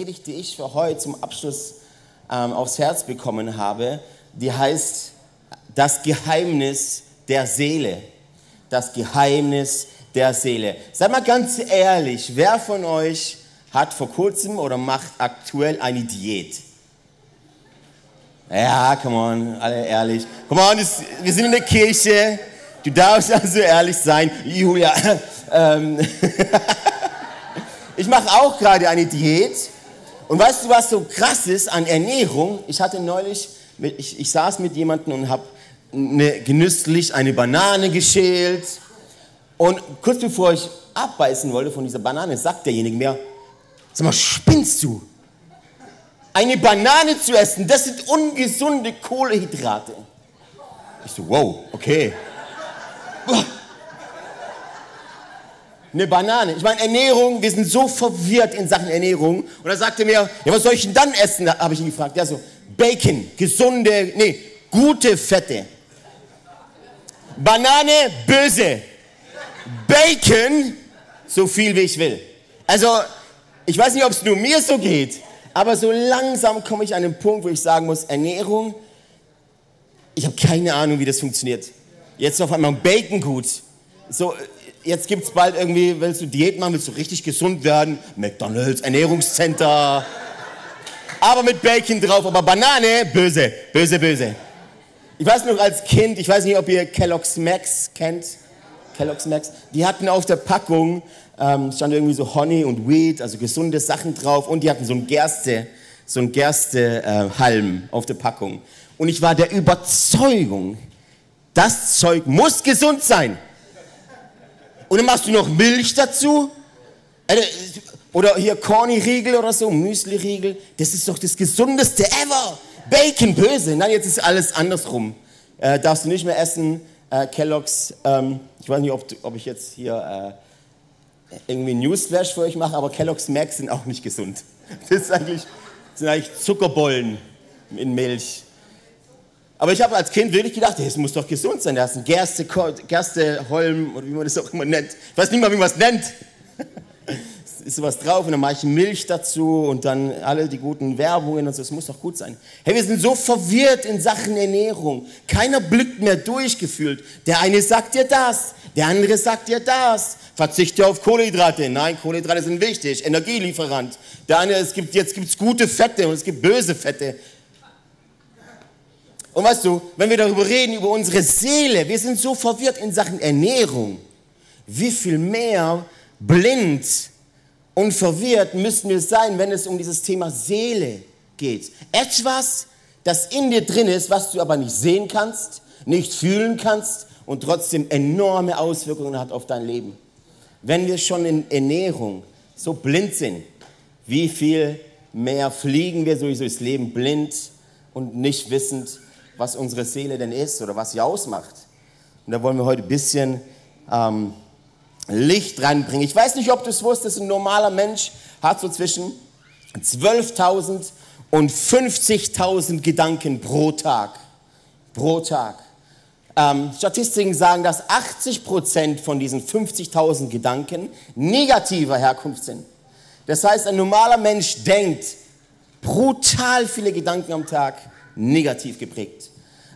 Predigt, die ich für heute zum Abschluss ähm, aufs Herz bekommen habe, die heißt das Geheimnis der Seele. Das Geheimnis der Seele. Seid mal ganz ehrlich, wer von euch hat vor kurzem oder macht aktuell eine Diät? Ja, come on, alle ehrlich. Come on, wir sind in der Kirche. Du darfst also ehrlich sein. Julia, ähm, ich mache auch gerade eine Diät. Und weißt du, was so krass ist an Ernährung? Ich hatte neulich, ich, ich saß mit jemandem und habe eine, genüsslich eine Banane geschält. Und kurz bevor ich abbeißen wollte von dieser Banane, sagt derjenige mir, sag mal, spinnst du? Eine Banane zu essen, das sind ungesunde Kohlehydrate. Ich so, wow, okay. Eine Banane. Ich meine, Ernährung, wir sind so verwirrt in Sachen Ernährung. Und er sagte mir, ja, was soll ich denn dann essen? Habe ich ihn gefragt. Ja, so, Bacon, gesunde, nee, gute Fette. Banane, böse. Bacon, so viel wie ich will. Also, ich weiß nicht, ob es nur mir so geht, aber so langsam komme ich an den Punkt, wo ich sagen muss, Ernährung, ich habe keine Ahnung, wie das funktioniert. Jetzt auf einmal Bacon gut. So, jetzt gibt es bald irgendwie, willst du Diät machen, willst du richtig gesund werden? McDonalds, Ernährungscenter. Aber mit Bacon drauf, aber Banane, böse, böse, böse. Ich weiß noch als Kind, ich weiß nicht, ob ihr Kellogg's Max kennt. Kellogg's Max. Die hatten auf der Packung, ähm, stand irgendwie so Honey und Wheat, also gesunde Sachen drauf. Und die hatten so ein Gerste, so ein Gerstehalm äh, auf der Packung. Und ich war der Überzeugung, das Zeug muss gesund sein. Und dann machst du noch Milch dazu. Äh, oder hier Corny-Riegel oder so, Müsli-Riegel. Das ist doch das gesundeste ever. Bacon, böse. Nein, jetzt ist alles andersrum. Äh, darfst du nicht mehr essen. Äh, Kellogg's, ähm, ich weiß nicht, ob, ob ich jetzt hier äh, irgendwie Newsflash für euch mache, aber Kellogg's Max sind auch nicht gesund. Das ist eigentlich, das sind eigentlich Zuckerbollen in Milch. Aber ich habe als Kind wirklich gedacht, es muss doch gesund sein. Da ist ein Gerste, Gersteholm oder wie man das auch immer nennt. Ich weiß nicht mal, wie man es nennt. ist sowas drauf und dann mache ich Milch dazu und dann alle die guten Werbungen und so. Es muss doch gut sein. Hey, wir sind so verwirrt in Sachen Ernährung. Keiner blickt mehr durchgefühlt. Der eine sagt dir das, der andere sagt dir das. Verzichte auf Kohlenhydrate. Nein, Kohlenhydrate sind wichtig. Energielieferant. Der eine, es gibt, jetzt gibt es gute Fette und es gibt böse Fette. Und weißt du, wenn wir darüber reden, über unsere Seele, wir sind so verwirrt in Sachen Ernährung. Wie viel mehr blind und verwirrt müssen wir sein, wenn es um dieses Thema Seele geht. Etwas, das in dir drin ist, was du aber nicht sehen kannst, nicht fühlen kannst und trotzdem enorme Auswirkungen hat auf dein Leben. Wenn wir schon in Ernährung so blind sind, wie viel mehr fliegen wir sowieso durchs Leben blind und nicht wissend, was unsere Seele denn ist oder was sie ausmacht. Und da wollen wir heute ein bisschen ähm, Licht reinbringen. Ich weiß nicht, ob du es wusstest, ein normaler Mensch hat so zwischen 12.000 und 50.000 Gedanken pro Tag. Pro Tag. Ähm, Statistiken sagen, dass 80 Prozent von diesen 50.000 Gedanken negativer Herkunft sind. Das heißt, ein normaler Mensch denkt brutal viele Gedanken am Tag negativ geprägt.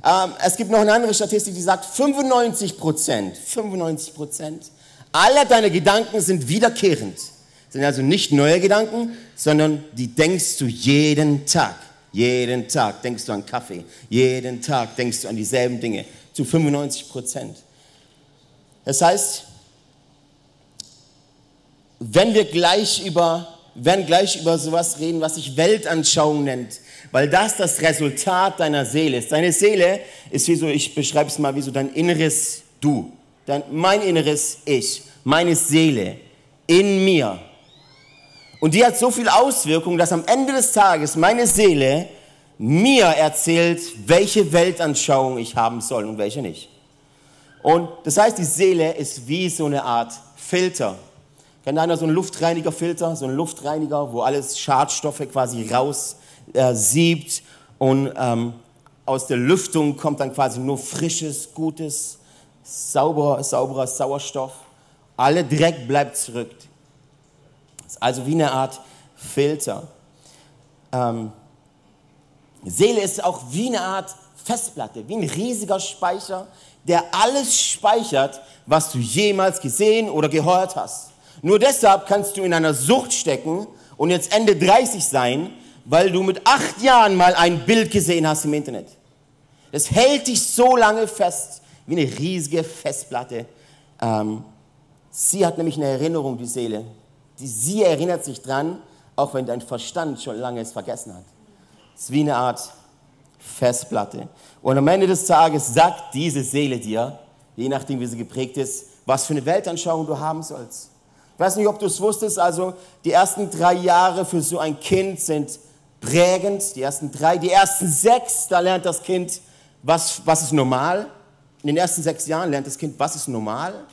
Ähm, es gibt noch eine andere Statistik, die sagt, 95 Prozent, 95 Prozent aller deine Gedanken sind wiederkehrend. Sind also nicht neue Gedanken, sondern die denkst du jeden Tag. Jeden Tag denkst du an Kaffee. Jeden Tag denkst du an dieselben Dinge. Zu 95 Prozent. Das heißt, wenn wir gleich über, werden gleich über sowas reden, was sich Weltanschauung nennt, weil das das Resultat deiner Seele ist. Deine Seele ist wie so, ich beschreibe es mal wie so dein inneres Du dann mein inneres Ich, meine Seele in mir. Und die hat so viel Auswirkung, dass am Ende des Tages meine Seele mir erzählt, welche Weltanschauung ich haben soll und welche nicht. Und das heißt, die Seele ist wie so eine Art Filter. Kennt einer so einen Luftreinigerfilter, so einen Luftreiniger, wo alles Schadstoffe quasi raus äh, siebt und ähm, aus der Lüftung kommt dann quasi nur frisches, gutes, sauberer, sauberer Sauerstoff. Alle Dreck bleibt zurück. Ist also wie eine Art Filter. ähm, Seele ist auch wie eine Art Festplatte, wie ein riesiger Speicher, der alles speichert, was du jemals gesehen oder gehört hast. Nur deshalb kannst du in einer Sucht stecken und jetzt Ende 30 sein, weil du mit acht Jahren mal ein Bild gesehen hast im Internet. Das hält dich so lange fest, wie eine riesige Festplatte. Ähm, sie hat nämlich eine Erinnerung, die Seele. Die, sie erinnert sich dran, auch wenn dein Verstand schon lange es vergessen hat. Es ist wie eine Art Festplatte. Und am Ende des Tages sagt diese Seele dir, je nachdem wie sie geprägt ist, was für eine Weltanschauung du haben sollst. Ich weiß nicht, ob du es wusstest, also die ersten drei Jahre für so ein Kind sind prägend, die ersten drei, die ersten sechs, da lernt das Kind, was, was ist normal. In den ersten sechs Jahren lernt das Kind, was ist normal.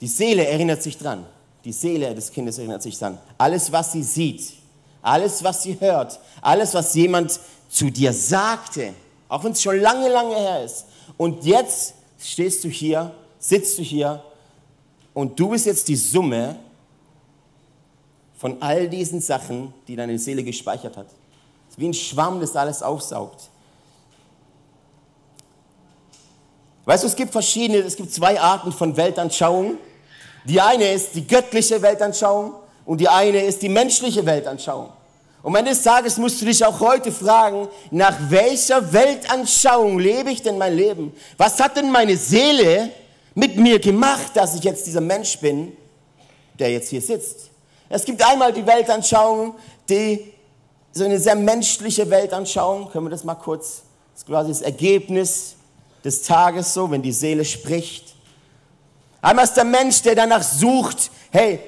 Die Seele erinnert sich dran. Die Seele des Kindes erinnert sich dran. Alles, was sie sieht, alles, was sie hört, alles, was jemand zu dir sagte, auch wenn es schon lange, lange her ist. Und jetzt stehst du hier, sitzt du hier und du bist jetzt die Summe von all diesen Sachen, die deine Seele gespeichert hat. Es ist wie ein Schwamm, das alles aufsaugt. Weißt du, es gibt verschiedene, es gibt zwei Arten von Weltanschauung. Die eine ist die göttliche Weltanschauung und die eine ist die menschliche Weltanschauung. Und eines Tages musst du dich auch heute fragen, nach welcher Weltanschauung lebe ich denn mein Leben? Was hat denn meine Seele mit mir gemacht, dass ich jetzt dieser Mensch bin, der jetzt hier sitzt? Es gibt einmal die Weltanschauung, die so eine sehr menschliche Weltanschauung, können wir das mal kurz, das ist quasi das Ergebnis des Tages so, wenn die Seele spricht. Einmal ist der Mensch, der danach sucht, hey,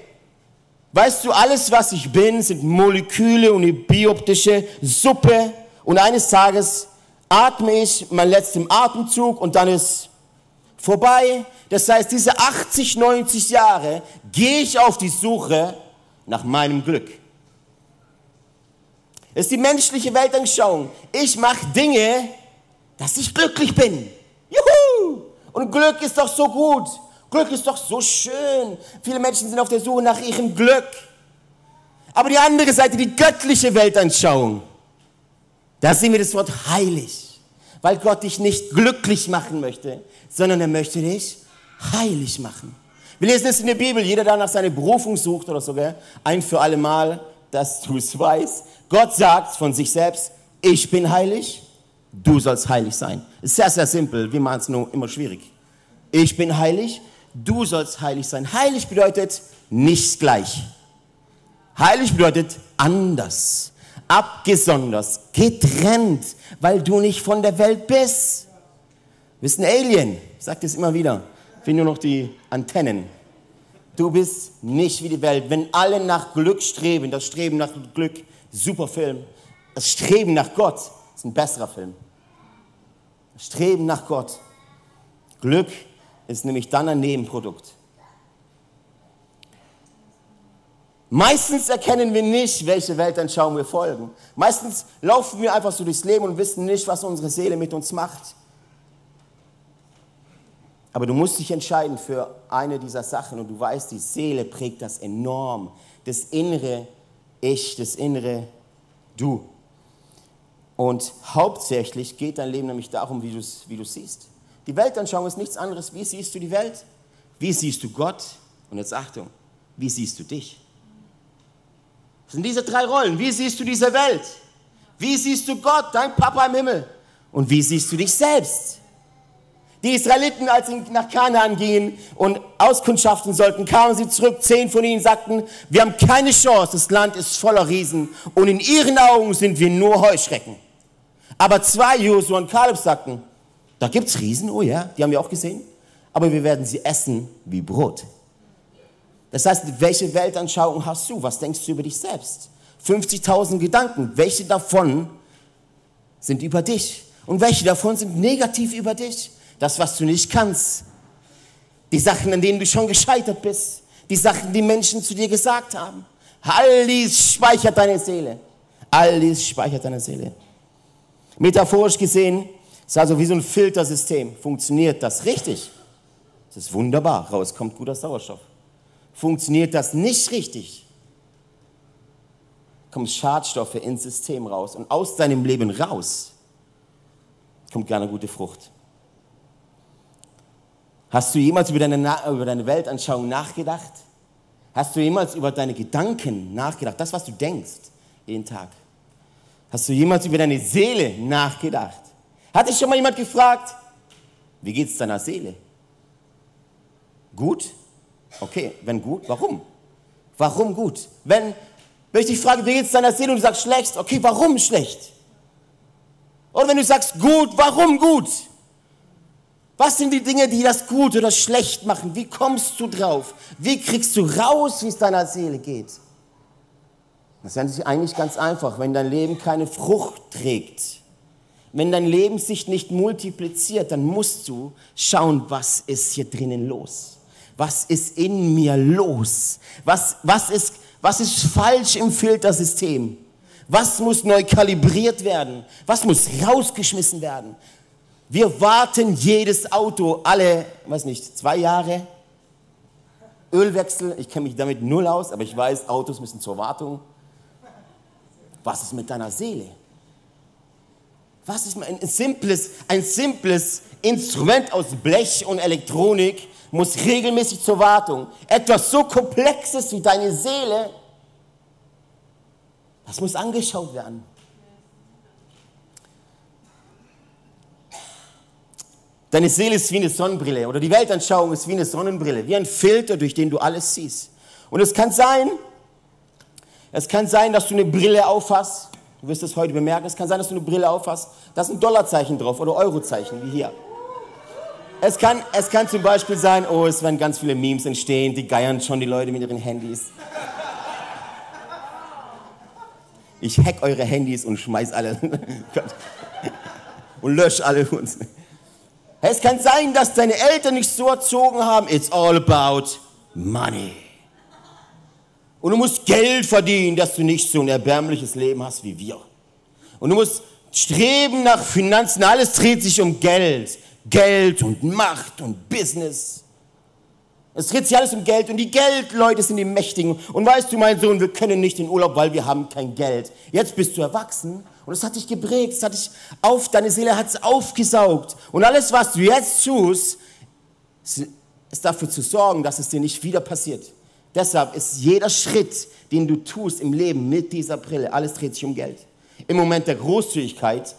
weißt du, alles, was ich bin, sind Moleküle und eine bioptische Suppe. Und eines Tages atme ich meinen letzten Atemzug und dann ist vorbei. Das heißt, diese 80, 90 Jahre gehe ich auf die Suche nach meinem Glück. Das ist die menschliche Weltanschauung. Ich mache Dinge, dass ich glücklich bin. Juhu! Und Glück ist doch so gut. Glück ist doch so schön. Viele Menschen sind auf der Suche nach ihrem Glück. Aber die andere Seite, die göttliche Weltanschauung, da sehen wir das Wort heilig. Weil Gott dich nicht glücklich machen möchte, sondern er möchte dich heilig machen. Wir lesen es in der Bibel, jeder, der nach seiner Berufung sucht oder so, gell? ein für alle Mal, dass du es weißt. Gott sagt von sich selbst, ich bin heilig, du sollst heilig sein. Ist sehr, sehr simpel, wir machen es nur immer schwierig. Ich bin heilig, du sollst heilig sein. Heilig bedeutet nicht gleich. Heilig bedeutet anders, abgesondert, getrennt, weil du nicht von der Welt bist. Du bist ein Alien, ich sage das immer wieder. Ich nur noch die Antennen. Du bist nicht wie die Welt. Wenn alle nach Glück streben, das Streben nach Glück, super Film. Das Streben nach Gott ist ein besserer Film. Das Streben nach Gott. Glück ist nämlich dann ein Nebenprodukt. Meistens erkennen wir nicht, welche Weltanschauung wir folgen. Meistens laufen wir einfach so durchs Leben und wissen nicht, was unsere Seele mit uns macht. Aber du musst dich entscheiden für eine dieser Sachen und du weißt, die Seele prägt das enorm. Das innere Ich, das innere Du. Und hauptsächlich geht dein Leben nämlich darum, wie du es wie siehst. Die Weltanschauung ist nichts anderes. Wie siehst du die Welt? Wie siehst du Gott? Und jetzt Achtung, wie siehst du dich? Das sind diese drei Rollen. Wie siehst du diese Welt? Wie siehst du Gott, dein Papa im Himmel? Und wie siehst du dich selbst? Die Israeliten, als sie nach Kanaan gingen und auskundschaften sollten, kamen sie zurück. Zehn von ihnen sagten, wir haben keine Chance, das Land ist voller Riesen und in ihren Augen sind wir nur Heuschrecken. Aber zwei, Josua und Kaleb, sagten, da gibt es Riesen, oh ja, die haben wir auch gesehen, aber wir werden sie essen wie Brot. Das heißt, welche Weltanschauung hast du? Was denkst du über dich selbst? 50.000 Gedanken, welche davon sind über dich? Und welche davon sind negativ über dich? Das, was du nicht kannst. Die Sachen, an denen du schon gescheitert bist. Die Sachen, die Menschen zu dir gesagt haben. All dies speichert deine Seele. All dies speichert deine Seele. Metaphorisch gesehen ist also wie so ein Filtersystem. Funktioniert das richtig? Das ist wunderbar. Raus kommt guter Sauerstoff. Funktioniert das nicht richtig? kommen Schadstoffe ins System raus und aus deinem Leben raus kommt gerne gute Frucht. Hast du jemals über deine, über deine Weltanschauung nachgedacht? Hast du jemals über deine Gedanken nachgedacht? Das, was du denkst, jeden Tag. Hast du jemals über deine Seele nachgedacht? Hat dich schon mal jemand gefragt, wie geht es deiner Seele? Gut? Okay, wenn gut, warum? Warum gut? Wenn, wenn ich dich frage, wie geht es deiner Seele und du sagst schlecht, okay, warum schlecht? Oder wenn du sagst gut, warum gut? Was sind die Dinge, die das gut oder schlecht machen? Wie kommst du drauf? Wie kriegst du raus, wie es deiner Seele geht? Das ist eigentlich ganz einfach. Wenn dein Leben keine Frucht trägt, wenn dein Leben sich nicht multipliziert, dann musst du schauen, was ist hier drinnen los? Was ist in mir los? Was, was, ist, was ist falsch im Filtersystem? Was muss neu kalibriert werden? Was muss rausgeschmissen werden? Wir warten jedes Auto alle, weiß nicht, zwei Jahre. Ölwechsel, ich kenne mich damit null aus, aber ich weiß, Autos müssen zur Wartung. Was ist mit deiner Seele? Was ist ein simples, ein simples Instrument aus Blech und Elektronik muss regelmäßig zur Wartung. Etwas so Komplexes wie deine Seele, das muss angeschaut werden. Deine Seele ist wie eine Sonnenbrille oder die Weltanschauung ist wie eine Sonnenbrille, wie ein Filter, durch den du alles siehst. Und es kann sein, es kann sein, dass du eine Brille aufhast. Du wirst es heute bemerken. Es kann sein, dass du eine Brille aufhast. Da ist ein Dollarzeichen drauf oder Eurozeichen, wie hier. Es kann, es kann zum Beispiel sein, oh, es werden ganz viele Memes entstehen, die geiern schon die Leute mit ihren Handys. Ich hack eure Handys und schmeiß alle und lösche alle uns. Es kann sein, dass deine Eltern nicht so erzogen haben, it's all about money. Und du musst Geld verdienen, dass du nicht so ein erbärmliches Leben hast wie wir. Und du musst streben nach Finanzen. Alles dreht sich um Geld. Geld und Macht und Business. Es dreht sich alles um Geld und die Geldleute sind die Mächtigen. Und weißt du, mein Sohn, wir können nicht in Urlaub, weil wir haben kein Geld. Jetzt bist du erwachsen und es hat dich geprägt, es hat dich auf, deine Seele hat es aufgesaugt. Und alles, was du jetzt tust, ist dafür zu sorgen, dass es dir nicht wieder passiert. Deshalb ist jeder Schritt, den du tust im Leben mit dieser Brille, alles dreht sich um Geld. Im Moment der Großzügigkeit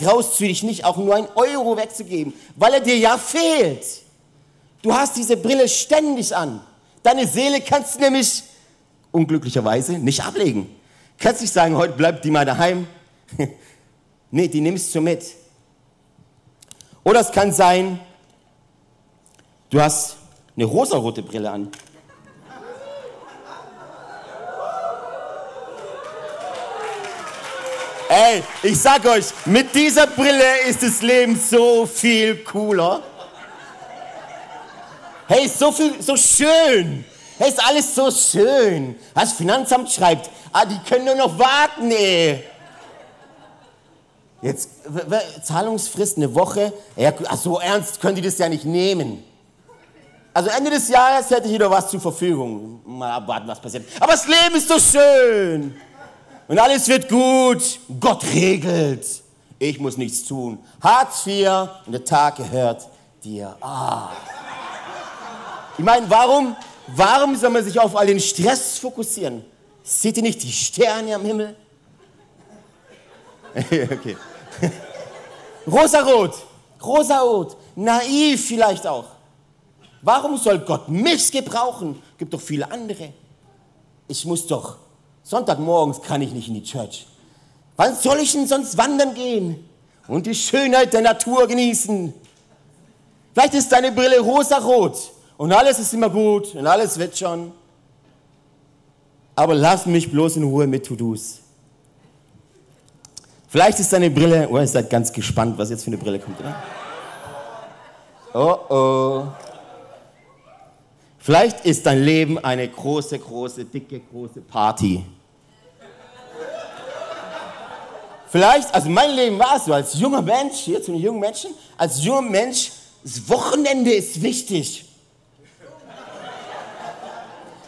traust du dich nicht, auch nur einen Euro wegzugeben, weil er dir ja fehlt. Du hast diese Brille ständig an. Deine Seele kannst du nämlich unglücklicherweise nicht ablegen. Kannst nicht sagen, heute bleibt die mal daheim. nee, die nimmst du mit. Oder es kann sein, du hast eine rosarote Brille an. Ey, ich sag euch, mit dieser Brille ist das Leben so viel cooler. Hey, so viel, so schön. Hey, ist alles so schön. Das Finanzamt schreibt, ah, die können nur noch warten, ey. Jetzt, Zahlungsfrist eine Woche. Ja, so ernst können die das ja nicht nehmen. Also Ende des Jahres hätte ich wieder was zur Verfügung. Mal abwarten, was passiert. Aber das Leben ist so schön. Und alles wird gut. Gott regelt. Ich muss nichts tun. Hartz IV und der Tag gehört dir. Ah. Ich meine, warum, warum soll man sich auf all den Stress fokussieren? Seht ihr nicht die Sterne am Himmel? okay. Rosarot, rosarot, naiv vielleicht auch. Warum soll Gott mich gebrauchen? Gibt doch viele andere. Ich muss doch Sonntagmorgens kann ich nicht in die Church. Wann soll ich denn sonst wandern gehen und die Schönheit der Natur genießen? Vielleicht ist deine Brille rosarot und alles ist immer gut und alles wird schon. Aber lass mich bloß in Ruhe mit To-Dos. Vielleicht ist deine Brille, oh, ihr seid ganz gespannt, was jetzt für eine Brille kommt, oder? Oh oh. Vielleicht ist dein Leben eine große, große, dicke, große Party. Vielleicht, also mein Leben war es so, als junger Mensch, hier zu einem jungen Menschen, als junger Mensch, das Wochenende ist wichtig.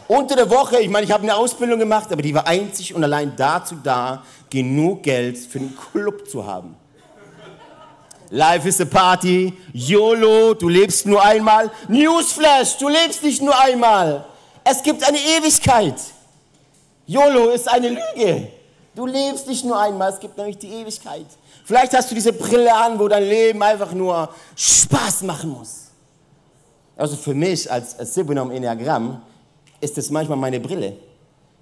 Unter der Woche, ich meine, ich habe eine Ausbildung gemacht, aber die war einzig und allein dazu da, genug Geld für den Club zu haben. Life is a Party, YOLO, du lebst nur einmal. Newsflash, du lebst nicht nur einmal. Es gibt eine Ewigkeit. YOLO ist eine Lüge. Du lebst nicht nur einmal, es gibt nämlich die Ewigkeit. Vielleicht hast du diese Brille an, wo dein Leben einfach nur Spaß machen muss. Also für mich als, als Sibunom Enneagramm ist das manchmal meine Brille.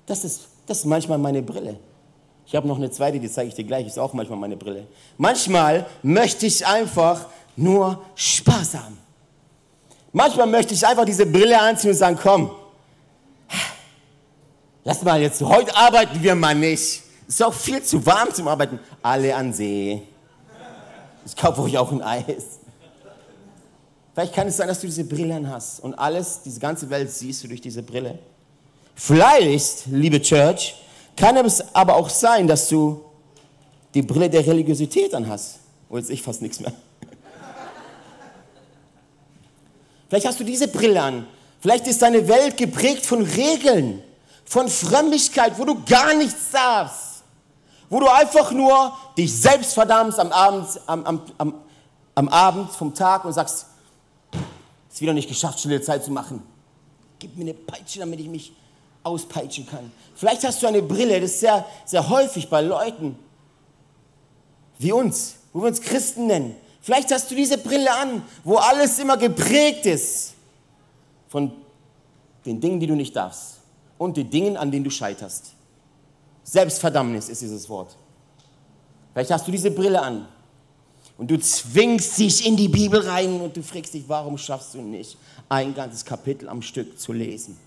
Das ist, das ist manchmal meine Brille. Ich habe noch eine zweite, die zeige ich dir gleich, ist auch manchmal meine Brille. Manchmal möchte ich einfach nur Spaß haben. Manchmal möchte ich einfach diese Brille anziehen und sagen, komm, lass mal jetzt, heute arbeiten wir mal nicht. Es ist auch viel zu warm zum Arbeiten. Alle an See. Ich kaufe euch auch ein Eis. Vielleicht kann es sein, dass du diese Brille hast und alles, diese ganze Welt siehst du durch diese Brille. Vielleicht, liebe Church, kann es aber auch sein, dass du die Brille der Religiosität anhast. Oh, jetzt ich fast nichts mehr. Vielleicht hast du diese Brille an. Vielleicht ist deine Welt geprägt von Regeln, von Frömmigkeit, wo du gar nichts darfst. Wo du einfach nur dich selbst verdammst am Abend, am, am, am, am Abend vom Tag und sagst, es wieder nicht geschafft, stille Zeit zu machen. Gib mir eine Peitsche, damit ich mich auspeitschen kann. Vielleicht hast du eine Brille, das ist sehr, sehr häufig bei Leuten wie uns, wo wir uns Christen nennen. Vielleicht hast du diese Brille an, wo alles immer geprägt ist von den Dingen, die du nicht darfst und den Dingen, an denen du scheiterst. Selbstverdammnis ist dieses Wort. Vielleicht hast du diese Brille an und du zwingst dich in die Bibel rein und du fragst dich, warum schaffst du nicht, ein ganzes Kapitel am Stück zu lesen?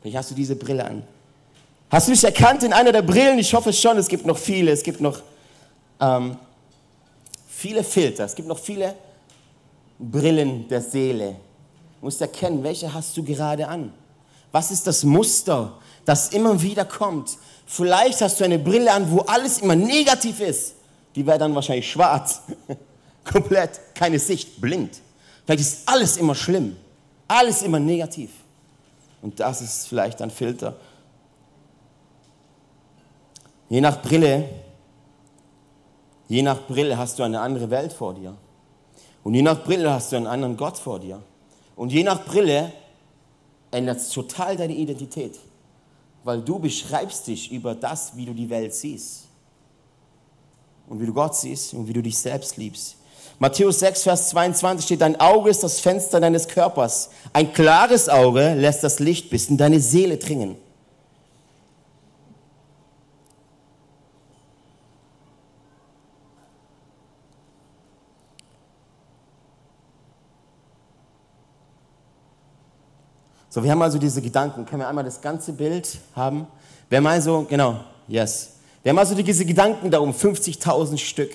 Vielleicht hast du diese Brille an. Hast du dich erkannt in einer der Brillen? Ich hoffe schon, es gibt noch viele. Es gibt noch ähm, viele Filter. Es gibt noch viele Brillen der Seele. Du musst erkennen, welche hast du gerade an? Was ist das Muster, das immer wieder kommt? Vielleicht hast du eine Brille an, wo alles immer negativ ist. Die wäre dann wahrscheinlich schwarz. Komplett, keine Sicht, blind. Vielleicht ist alles immer schlimm. Alles immer negativ. Und das ist vielleicht ein Filter. Je nach Brille, je nach Brille hast du eine andere Welt vor dir. Und je nach Brille hast du einen anderen Gott vor dir. Und je nach Brille ändert es total deine Identität. Weil du beschreibst dich über das, wie du die Welt siehst. Und wie du Gott siehst und wie du dich selbst liebst. Matthäus 6, Vers 22 steht, dein Auge ist das Fenster deines Körpers. Ein klares Auge lässt das Licht bis in deine Seele dringen. So, wir haben also diese Gedanken. Können wir einmal das ganze Bild haben? Wir haben also, genau, yes. Wir haben also diese Gedanken darum, 50.000 Stück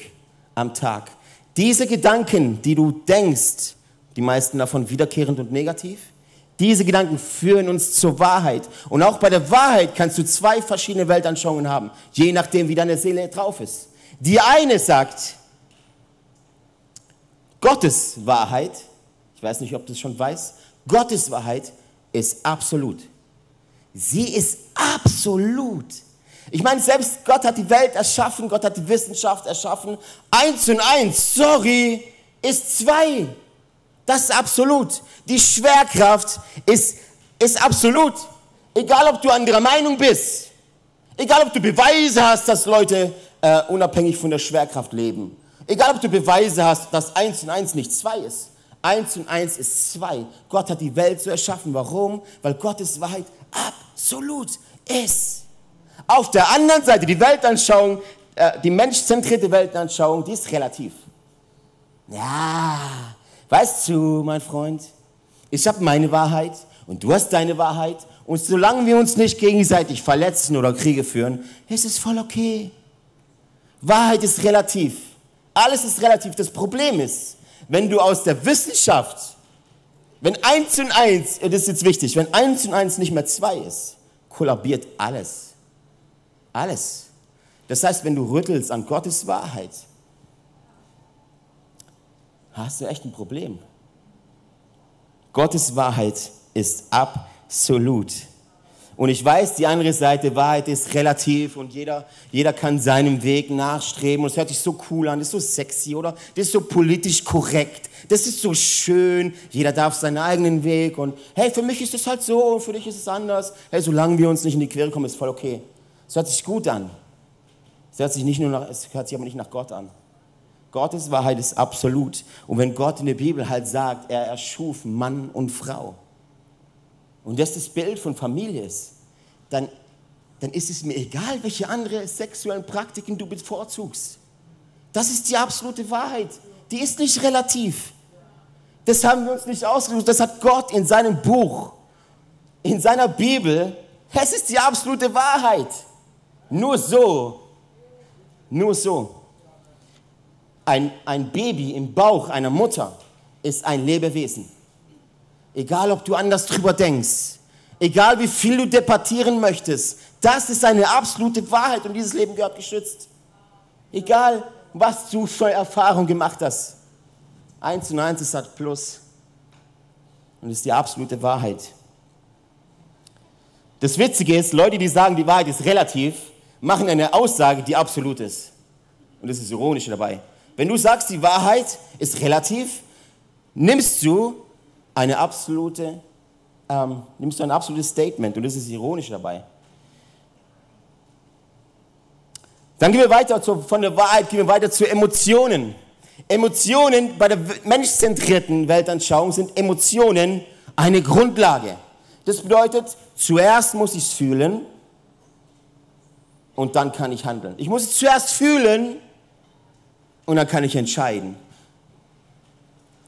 am Tag. Diese Gedanken, die du denkst, die meisten davon wiederkehrend und negativ, diese Gedanken führen uns zur Wahrheit. Und auch bei der Wahrheit kannst du zwei verschiedene Weltanschauungen haben, je nachdem, wie deine Seele drauf ist. Die eine sagt, Gottes Wahrheit, ich weiß nicht, ob du es schon weißt, Gottes Wahrheit ist absolut. Sie ist absolut. Ich meine, selbst Gott hat die Welt erschaffen, Gott hat die Wissenschaft erschaffen. Eins und eins, sorry, ist zwei. Das ist absolut. Die Schwerkraft ist, ist absolut. Egal, ob du anderer Meinung bist. Egal, ob du Beweise hast, dass Leute äh, unabhängig von der Schwerkraft leben. Egal, ob du Beweise hast, dass eins und eins nicht zwei ist. Eins und eins ist zwei. Gott hat die Welt so erschaffen. Warum? Weil Gottes Wahrheit absolut ist. Auf der anderen Seite, die Weltanschauung, äh, die menschzentrierte Weltanschauung, die ist relativ. Ja, weißt du, mein Freund, ich habe meine Wahrheit und du hast deine Wahrheit. Und solange wir uns nicht gegenseitig verletzen oder Kriege führen, ist es voll okay. Wahrheit ist relativ. Alles ist relativ. Das Problem ist, wenn du aus der Wissenschaft, wenn eins und eins, das ist jetzt wichtig, wenn eins und eins nicht mehr zwei ist, kollabiert alles. Alles. Das heißt, wenn du rüttelst an Gottes Wahrheit, hast du echt ein Problem. Gottes Wahrheit ist absolut. Und ich weiß, die andere Seite, Wahrheit ist relativ und jeder, jeder kann seinem Weg nachstreben. Und es hört sich so cool an, das ist so sexy, oder? Das ist so politisch korrekt. Das ist so schön. Jeder darf seinen eigenen Weg. Und hey, für mich ist es halt so und für dich ist es anders. Hey, solange wir uns nicht in die Quere kommen, ist voll okay. Es hört sich gut an. Es hört sich, nicht nur nach, es hört sich aber nicht nach Gott an. Gottes Wahrheit ist absolut. Und wenn Gott in der Bibel halt sagt, er erschuf Mann und Frau, und das das Bild von Familie ist, dann, dann ist es mir egal, welche andere sexuellen Praktiken du bevorzugst. Das ist die absolute Wahrheit. Die ist nicht relativ. Das haben wir uns nicht ausgesucht. Das hat Gott in seinem Buch, in seiner Bibel. Es ist die absolute Wahrheit. Nur so, nur so. Ein, ein Baby im Bauch einer Mutter ist ein Lebewesen. Egal, ob du anders drüber denkst, egal wie viel du debattieren möchtest, das ist eine absolute Wahrheit und dieses Leben gehört geschützt. Egal, was du für Erfahrung gemacht hast. Eins und eins ist halt Plus. Und ist die absolute Wahrheit. Das Witzige ist, Leute, die sagen, die Wahrheit ist relativ, machen eine Aussage, die absolut ist. Und das ist ironisch dabei. Wenn du sagst, die Wahrheit ist relativ, nimmst du eine absolute, ähm, nimmst du ein absolutes Statement und das ist ironisch dabei. Dann gehen wir weiter zu, von der Wahrheit, gehen wir weiter zu Emotionen. Emotionen bei der menschzentrierten Weltanschauung sind Emotionen eine Grundlage. Das bedeutet, zuerst muss ich es fühlen und dann kann ich handeln. Ich muss es zuerst fühlen und dann kann ich entscheiden.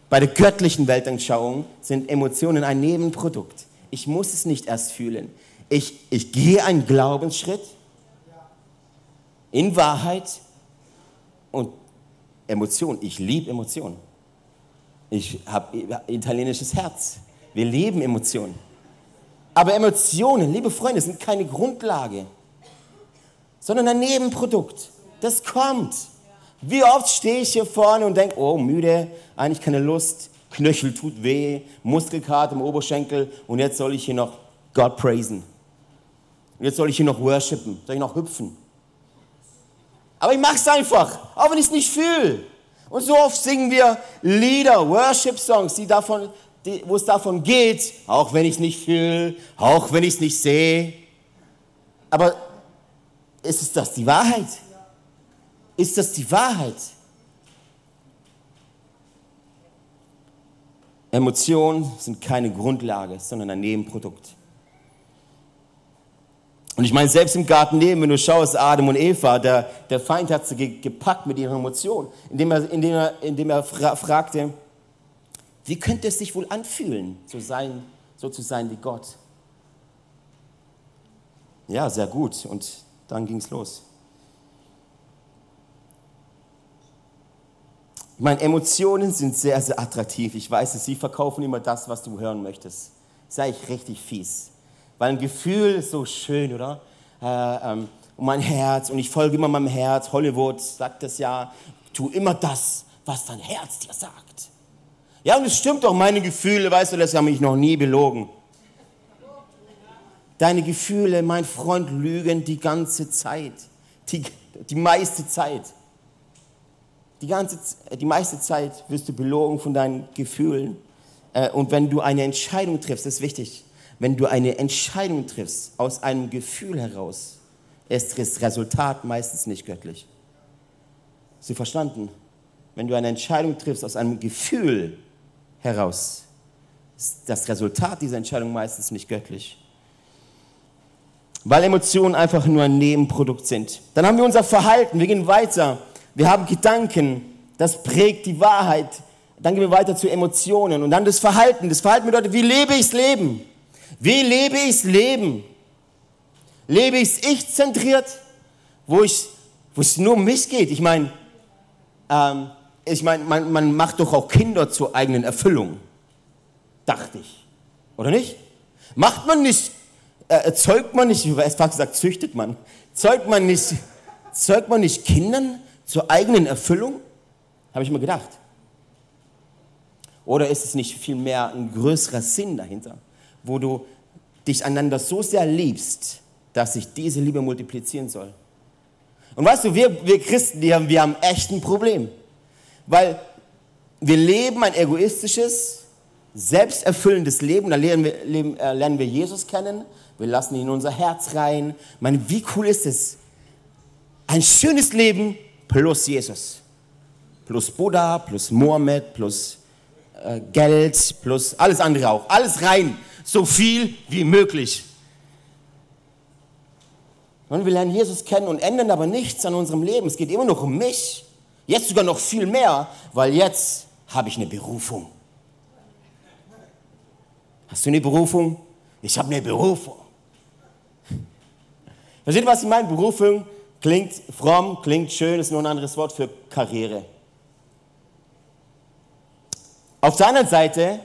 Bei der göttlichen Weltanschauung sind Emotionen ein Nebenprodukt. Ich muss es nicht erst fühlen. Ich, ich gehe einen Glaubensschritt in Wahrheit und Emotion. Ich liebe Emotionen. Ich habe italienisches Herz. Wir leben Emotionen. Aber Emotionen, liebe Freunde, sind keine Grundlage, sondern ein Nebenprodukt. Das kommt. Wie oft stehe ich hier vorne und denke, oh, müde, eigentlich keine Lust, Knöchel tut weh, Muskelkater im Oberschenkel und jetzt soll ich hier noch Gott praisen. Und jetzt soll ich hier noch worshipen, soll ich noch hüpfen. Aber ich mache es einfach, auch wenn ich es nicht fühle. Und so oft singen wir Lieder, Worship-Songs, die davon, wo es davon geht, auch wenn ich es nicht fühle, auch wenn ich es nicht sehe. Aber ist das die Wahrheit? Ist das die Wahrheit? Emotionen sind keine Grundlage, sondern ein Nebenprodukt. Und ich meine, selbst im Garten neben, wenn du schaust, Adam und Eva, der, der Feind hat sie gepackt mit ihren Emotionen, indem er, indem er, indem er fra fragte, wie könnte es sich wohl anfühlen, so, sein, so zu sein wie Gott? Ja, sehr gut. Und dann ging es los. Ich meine, Emotionen sind sehr, sehr attraktiv. Ich weiß es, sie verkaufen immer das, was du hören möchtest. Sei ich richtig fies. Weil ein Gefühl ist so schön, oder? Äh, ähm, und mein Herz, und ich folge immer meinem Herz. Hollywood sagt das ja, tu immer das, was dein Herz dir sagt. Ja, und es stimmt doch, meine Gefühle, weißt du, das haben mich noch nie belogen. Deine Gefühle, mein Freund, lügen die ganze Zeit. Die, die meiste Zeit. Die, ganze, die meiste Zeit wirst du belogen von deinen Gefühlen. Äh, und wenn du eine Entscheidung triffst, das ist wichtig, wenn du eine Entscheidung triffst aus einem Gefühl heraus, ist das Resultat meistens nicht göttlich. Du verstanden? Wenn du eine Entscheidung triffst aus einem Gefühl heraus, ist das Resultat dieser Entscheidung meistens nicht göttlich. Weil Emotionen einfach nur ein Nebenprodukt sind. Dann haben wir unser Verhalten, wir gehen weiter. Wir haben Gedanken, das prägt die Wahrheit. Dann gehen wir weiter zu Emotionen und dann das Verhalten. Das Verhalten bedeutet, wie lebe ich das Leben? Wie lebe ich das Leben? Lebe ich es ich-zentriert, wo, ich, wo es nur um mich geht? Ich meine, ähm, ich mein, man, man macht doch auch Kinder zur eigenen Erfüllung, dachte ich. Oder nicht? Macht man nicht, erzeugt man nicht, ich fast gesagt, züchtet man, zeugt man nicht, zeugt man nicht Kindern zur eigenen Erfüllung? Habe ich mir gedacht. Oder ist es nicht vielmehr ein größerer Sinn dahinter, wo du dich einander so sehr liebst, dass sich diese Liebe multiplizieren soll. Und weißt du, wir, wir Christen, die haben, wir haben echt ein Problem. Weil wir leben ein egoistisches, selbsterfüllendes Leben. Da lernen wir, äh, lernen wir Jesus kennen. Wir lassen ihn in unser Herz rein. Ich meine, wie cool ist es? Ein schönes Leben plus Jesus. Plus Buddha, plus Mohammed, plus äh, Geld, plus alles andere auch. Alles rein. So viel wie möglich. Und wir lernen Jesus kennen und ändern aber nichts an unserem Leben. Es geht immer noch um mich. Jetzt sogar noch viel mehr, weil jetzt habe ich eine Berufung. Hast du eine Berufung? Ich habe eine Berufung. Versteht ihr, was ich meine? Berufung klingt fromm, klingt schön, ist nur ein anderes Wort für Karriere. Auf der anderen Seite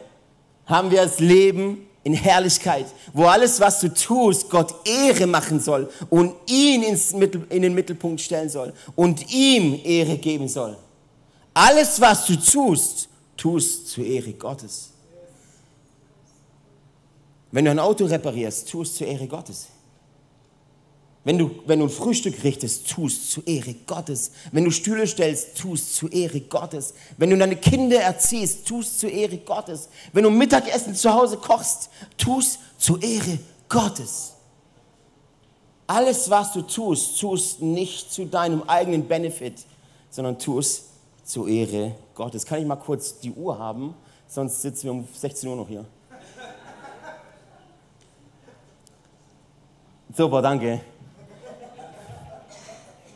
haben wir das Leben in Herrlichkeit, wo alles, was du tust, Gott Ehre machen soll und ihn ins Mittel, in den Mittelpunkt stellen soll und ihm Ehre geben soll. Alles, was du tust, tust zur Ehre Gottes. Wenn du ein Auto reparierst, tust zur Ehre Gottes. Wenn du, wenn du ein Frühstück richtest, tust zu Ehre Gottes. Wenn du Stühle stellst, tust zu Ehre Gottes. Wenn du deine Kinder erziehst, tust zu Ehre Gottes. Wenn du Mittagessen zu Hause kochst, tust zu Ehre Gottes. Alles, was du tust, tust nicht zu deinem eigenen Benefit, sondern tust zu Ehre Gottes. Kann ich mal kurz die Uhr haben? Sonst sitzen wir um 16 Uhr noch hier. Super, danke.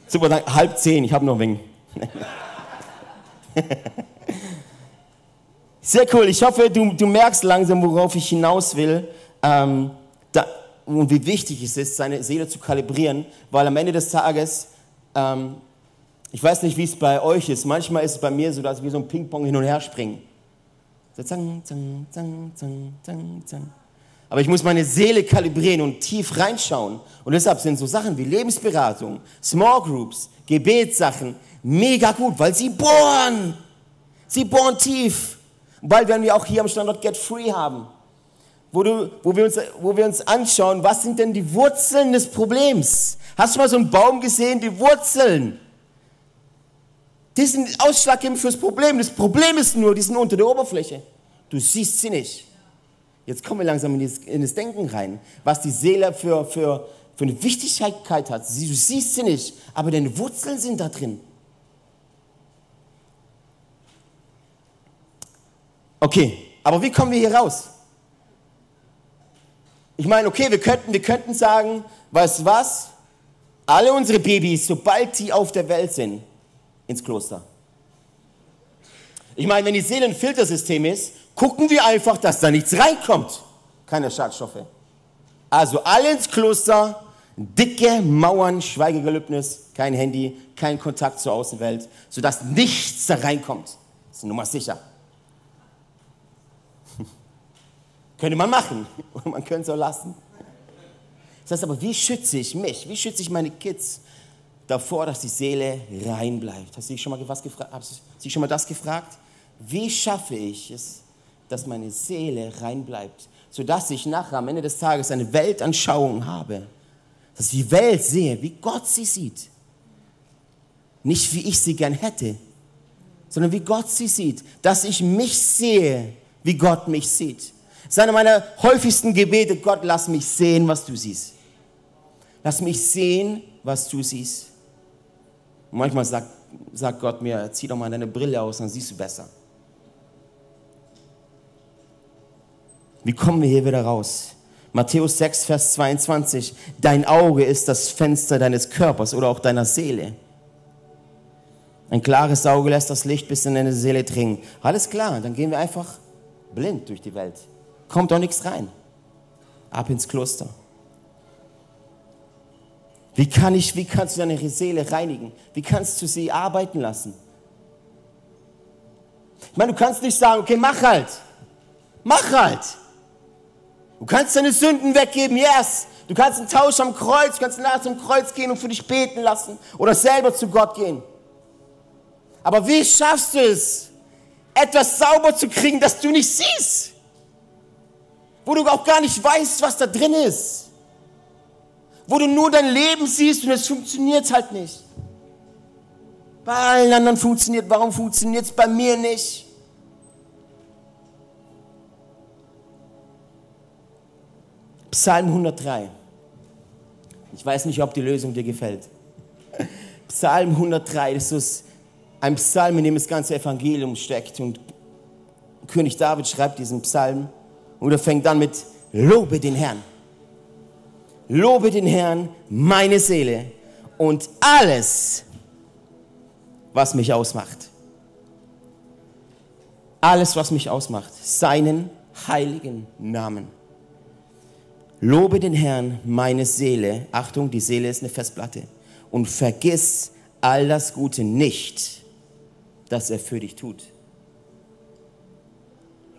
Super, danke. halb zehn, ich habe noch wenig. Sehr cool. Ich hoffe, du, du merkst langsam, worauf ich hinaus will ähm, da, und wie wichtig es ist, seine Seele zu kalibrieren, weil am Ende des Tages, ähm, ich weiß nicht, wie es bei euch ist, manchmal ist es bei mir so, dass wir so ein Ping-Pong hin und her springen. So zang, zang, zang, zang, zang, zang. Aber ich muss meine Seele kalibrieren und tief reinschauen. Und deshalb sind so Sachen wie Lebensberatung, Small Groups, Gebetssachen mega gut, weil sie bohren. Sie bohren tief. bald werden wir auch hier am Standort Get Free haben, wo, du, wo, wir uns, wo wir uns anschauen, was sind denn die Wurzeln des Problems? Hast du mal so einen Baum gesehen, die Wurzeln? Die sind ausschlaggebend fürs Problem. Das Problem ist nur, die sind unter der Oberfläche. Du siehst sie nicht. Jetzt kommen wir langsam in das, in das Denken rein, was die Seele für, für, für eine Wichtigkeit hat. Du siehst sie nicht, aber deine Wurzeln sind da drin. Okay, aber wie kommen wir hier raus? Ich meine, okay, wir könnten, wir könnten sagen, weißt du was? Alle unsere Babys, sobald die auf der Welt sind, ins Kloster. Ich meine, wenn die Seele ein Filtersystem ist, gucken wir einfach, dass da nichts reinkommt. Keine Schadstoffe. Also alle ins Kloster, dicke Mauern, Schweigegelübnis, kein Handy, kein Kontakt zur Außenwelt, sodass nichts da reinkommt. Das ist nur mal sicher. könnte man machen, oder man könnte es auch lassen. Das heißt aber, wie schütze ich mich, wie schütze ich meine Kids davor, dass die Seele rein bleibt? Hast du dich schon mal, was gefragt, hast du dich schon mal das gefragt? Wie schaffe ich es, dass meine Seele rein bleibt, sodass ich nachher am Ende des Tages eine Weltanschauung habe, dass ich die Welt sehe, wie Gott sie sieht. Nicht wie ich sie gern hätte, sondern wie Gott sie sieht, dass ich mich sehe, wie Gott mich sieht. Das ist einer meiner häufigsten Gebete, Gott, lass mich sehen, was du siehst. Lass mich sehen, was du siehst. Und manchmal sagt, sagt Gott mir, zieh doch mal deine Brille aus, dann siehst du besser. Wie kommen wir hier wieder raus? Matthäus 6, Vers 22. Dein Auge ist das Fenster deines Körpers oder auch deiner Seele. Ein klares Auge lässt das Licht bis in deine Seele dringen. Alles klar, dann gehen wir einfach blind durch die Welt. Kommt doch nichts rein. Ab ins Kloster. Wie, kann ich, wie kannst du deine Seele reinigen? Wie kannst du sie arbeiten lassen? Ich meine, du kannst nicht sagen, okay, mach halt. Mach halt. Du kannst deine Sünden weggeben, yes. Du kannst einen Tausch am Kreuz, du kannst nachher zum Kreuz gehen und für dich beten lassen oder selber zu Gott gehen. Aber wie schaffst du es, etwas sauber zu kriegen, das du nicht siehst? wo du auch gar nicht weißt, was da drin ist. Wo du nur dein Leben siehst und es funktioniert halt nicht. Bei allen anderen funktioniert, warum funktioniert es bei mir nicht? Psalm 103. Ich weiß nicht, ob die Lösung dir gefällt. Psalm 103, das ist ein Psalm, in dem das ganze Evangelium steckt. Und König David schreibt diesen Psalm und er fängt an mit Lobe den Herrn. Lobe den Herrn, meine Seele und alles, was mich ausmacht. Alles, was mich ausmacht, seinen heiligen Namen. Lobe den Herrn, meine Seele. Achtung, die Seele ist eine Festplatte. Und vergiss all das Gute nicht, das er für dich tut.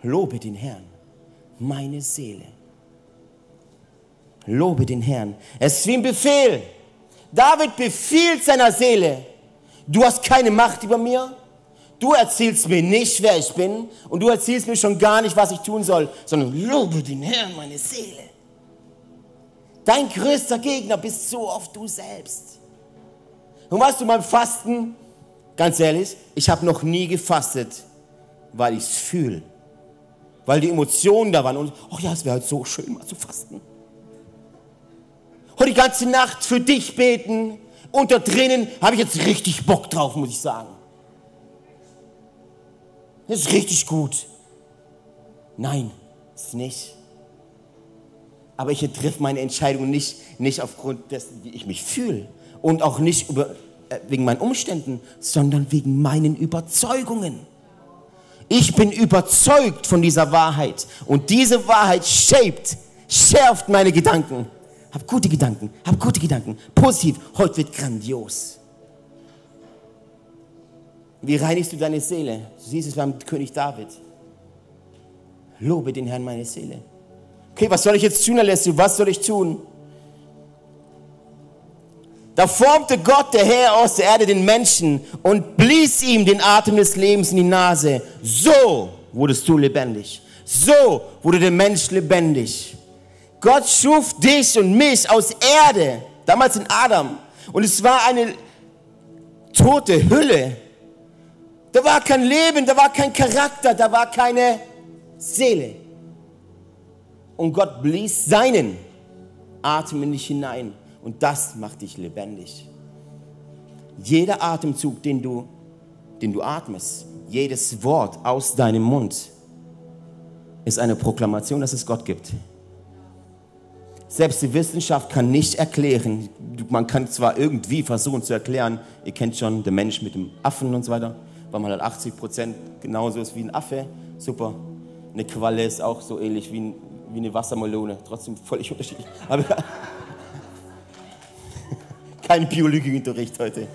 Lobe den Herrn, meine Seele. Lobe den Herrn. Es ist wie ein Befehl. David befiehlt seiner Seele, du hast keine Macht über mir, du erzählst mir nicht, wer ich bin und du erzählst mir schon gar nicht, was ich tun soll, sondern lobe den Herrn, meine Seele. Dein größter Gegner bist so oft du selbst. Und weißt du, beim Fasten, ganz ehrlich, ich habe noch nie gefastet, weil ich es fühle. Weil die Emotionen da waren und, ach ja, es wäre halt so schön, mal zu fasten und die ganze Nacht für dich beten. Und da drinnen habe ich jetzt richtig Bock drauf, muss ich sagen. Das ist richtig gut. Nein, ist nicht. Aber ich treffe meine Entscheidung nicht, nicht aufgrund dessen, wie ich mich fühle. Und auch nicht über, äh, wegen meinen Umständen, sondern wegen meinen Überzeugungen. Ich bin überzeugt von dieser Wahrheit. Und diese Wahrheit shaped, schärft meine Gedanken. Hab gute Gedanken, hab gute Gedanken. Positiv, heute wird grandios. Wie reinigst du deine Seele? Du siehst es beim König David. Lobe den Herrn meine Seele. Okay, was soll ich jetzt tun, Alessio? Was soll ich tun? Da formte Gott, der Herr aus der Erde, den Menschen und blies ihm den Atem des Lebens in die Nase. So wurdest du lebendig. So wurde der Mensch lebendig. Gott schuf dich und mich aus Erde, damals in Adam. Und es war eine tote Hülle. Da war kein Leben, da war kein Charakter, da war keine Seele. Und Gott blies seinen Atem in dich hinein. Und das macht dich lebendig. Jeder Atemzug, den du, den du atmest, jedes Wort aus deinem Mund, ist eine Proklamation, dass es Gott gibt. Selbst die Wissenschaft kann nicht erklären, man kann zwar irgendwie versuchen zu erklären, ihr kennt schon den Mensch mit dem Affen und so weiter, weil man halt 80 Prozent genauso ist wie ein Affe, super. Eine Qualle ist auch so ähnlich wie, ein, wie eine Wassermelone, trotzdem völlig unterschiedlich. Aber kein Biologieunterricht heute.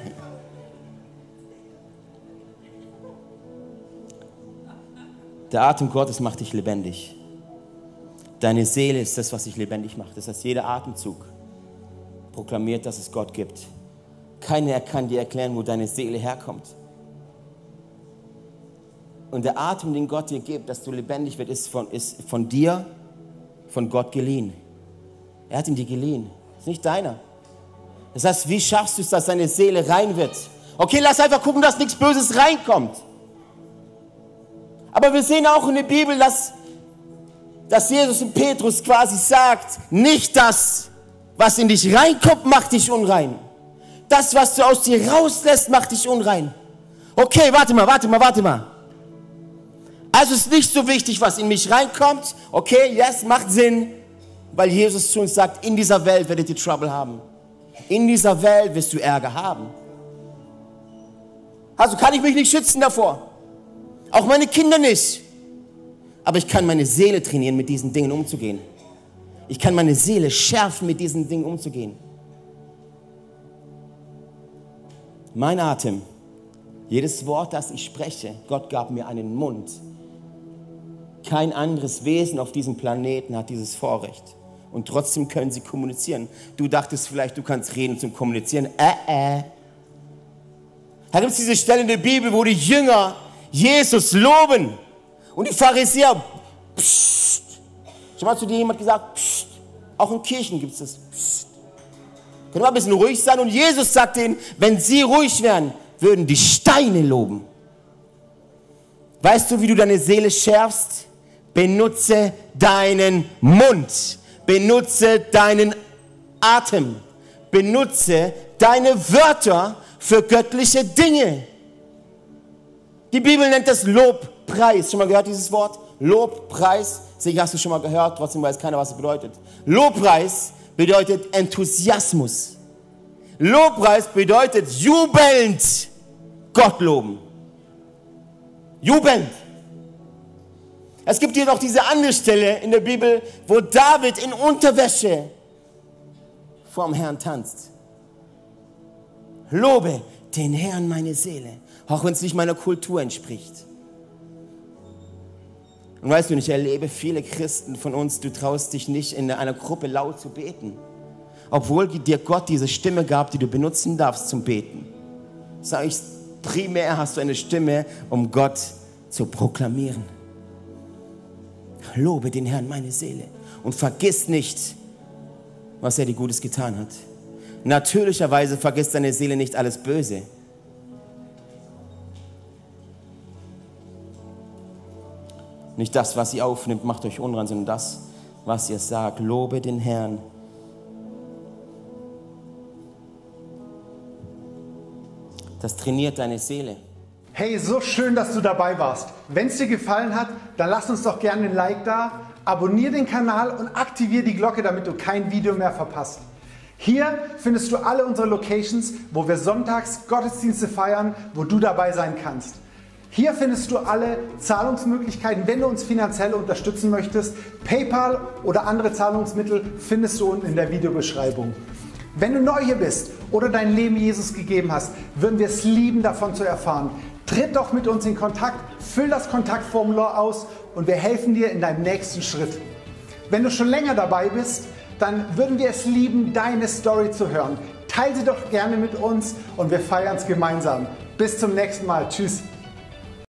Der Atem Gottes macht dich lebendig. Deine Seele ist das, was dich lebendig macht. Das heißt, jeder Atemzug proklamiert, dass es Gott gibt. Keiner kann dir erklären, wo deine Seele herkommt. Und der Atem, den Gott dir gibt, dass du lebendig wirst, ist von, ist von dir, von Gott geliehen. Er hat ihn dir geliehen. Ist nicht deiner. Das heißt, wie schaffst du es, dass deine Seele rein wird? Okay, lass einfach gucken, dass nichts Böses reinkommt. Aber wir sehen auch in der Bibel, dass dass Jesus in Petrus quasi sagt, nicht das, was in dich reinkommt, macht dich unrein. Das, was du aus dir rauslässt, macht dich unrein. Okay, warte mal, warte mal, warte mal. Also ist nicht so wichtig, was in mich reinkommt. Okay, yes, macht Sinn, weil Jesus zu uns sagt, in dieser Welt werdet ihr Trouble haben. In dieser Welt wirst du Ärger haben. Also kann ich mich nicht schützen davor. Auch meine Kinder nicht. Aber ich kann meine Seele trainieren, mit diesen Dingen umzugehen. Ich kann meine Seele schärfen, mit diesen Dingen umzugehen. Mein Atem, jedes Wort, das ich spreche, Gott gab mir einen Mund. Kein anderes Wesen auf diesem Planeten hat dieses Vorrecht. Und trotzdem können sie kommunizieren. Du dachtest vielleicht, du kannst reden zum Kommunizieren. Äh, äh. Da gibt es diese Stelle in der Bibel, wo die Jünger Jesus loben. Und die Pharisäer, pssst, Schon mal zu dir jemand gesagt, Psst. auch in Kirchen gibt es das. Psst. Können wir ein bisschen ruhig sein? Und Jesus sagt ihnen, wenn sie ruhig wären, würden die Steine loben. Weißt du, wie du deine Seele schärfst? Benutze deinen Mund. Benutze deinen Atem. Benutze deine Wörter für göttliche Dinge. Die Bibel nennt das Lobpreis. Schon mal gehört dieses Wort? Lobpreis. Sicher hast du schon mal gehört, trotzdem weiß keiner, was es bedeutet. Lobpreis bedeutet Enthusiasmus. Lobpreis bedeutet jubelnd Gott loben. Jubelnd. Es gibt hier noch diese andere Stelle in der Bibel, wo David in Unterwäsche vorm Herrn tanzt. Lobe den Herrn meine Seele, auch wenn es nicht meiner Kultur entspricht. Und weißt du, ich erlebe viele Christen von uns, du traust dich nicht in einer Gruppe laut zu beten, obwohl dir Gott diese Stimme gab, die du benutzen darfst zum Beten. Sag ich, primär hast du eine Stimme, um Gott zu proklamieren. Lobe den Herrn meine Seele und vergiss nicht, was er dir Gutes getan hat. Natürlicherweise vergisst deine Seele nicht alles Böse. Nicht das, was sie aufnimmt, macht euch unrein, sondern das, was ihr sagt. Lobe den Herrn. Das trainiert deine Seele. Hey, so schön, dass du dabei warst. Wenn es dir gefallen hat, dann lass uns doch gerne ein Like da, abonniere den Kanal und aktiviere die Glocke, damit du kein Video mehr verpasst. Hier findest du alle unsere Locations, wo wir sonntags Gottesdienste feiern, wo du dabei sein kannst. Hier findest du alle Zahlungsmöglichkeiten, wenn du uns finanziell unterstützen möchtest. PayPal oder andere Zahlungsmittel findest du unten in der Videobeschreibung. Wenn du neu hier bist oder dein Leben Jesus gegeben hast, würden wir es lieben, davon zu erfahren. Tritt doch mit uns in Kontakt, füll das Kontaktformular aus und wir helfen dir in deinem nächsten Schritt. Wenn du schon länger dabei bist, dann würden wir es lieben, deine Story zu hören. Teile sie doch gerne mit uns und wir feiern es gemeinsam. Bis zum nächsten Mal. Tschüss.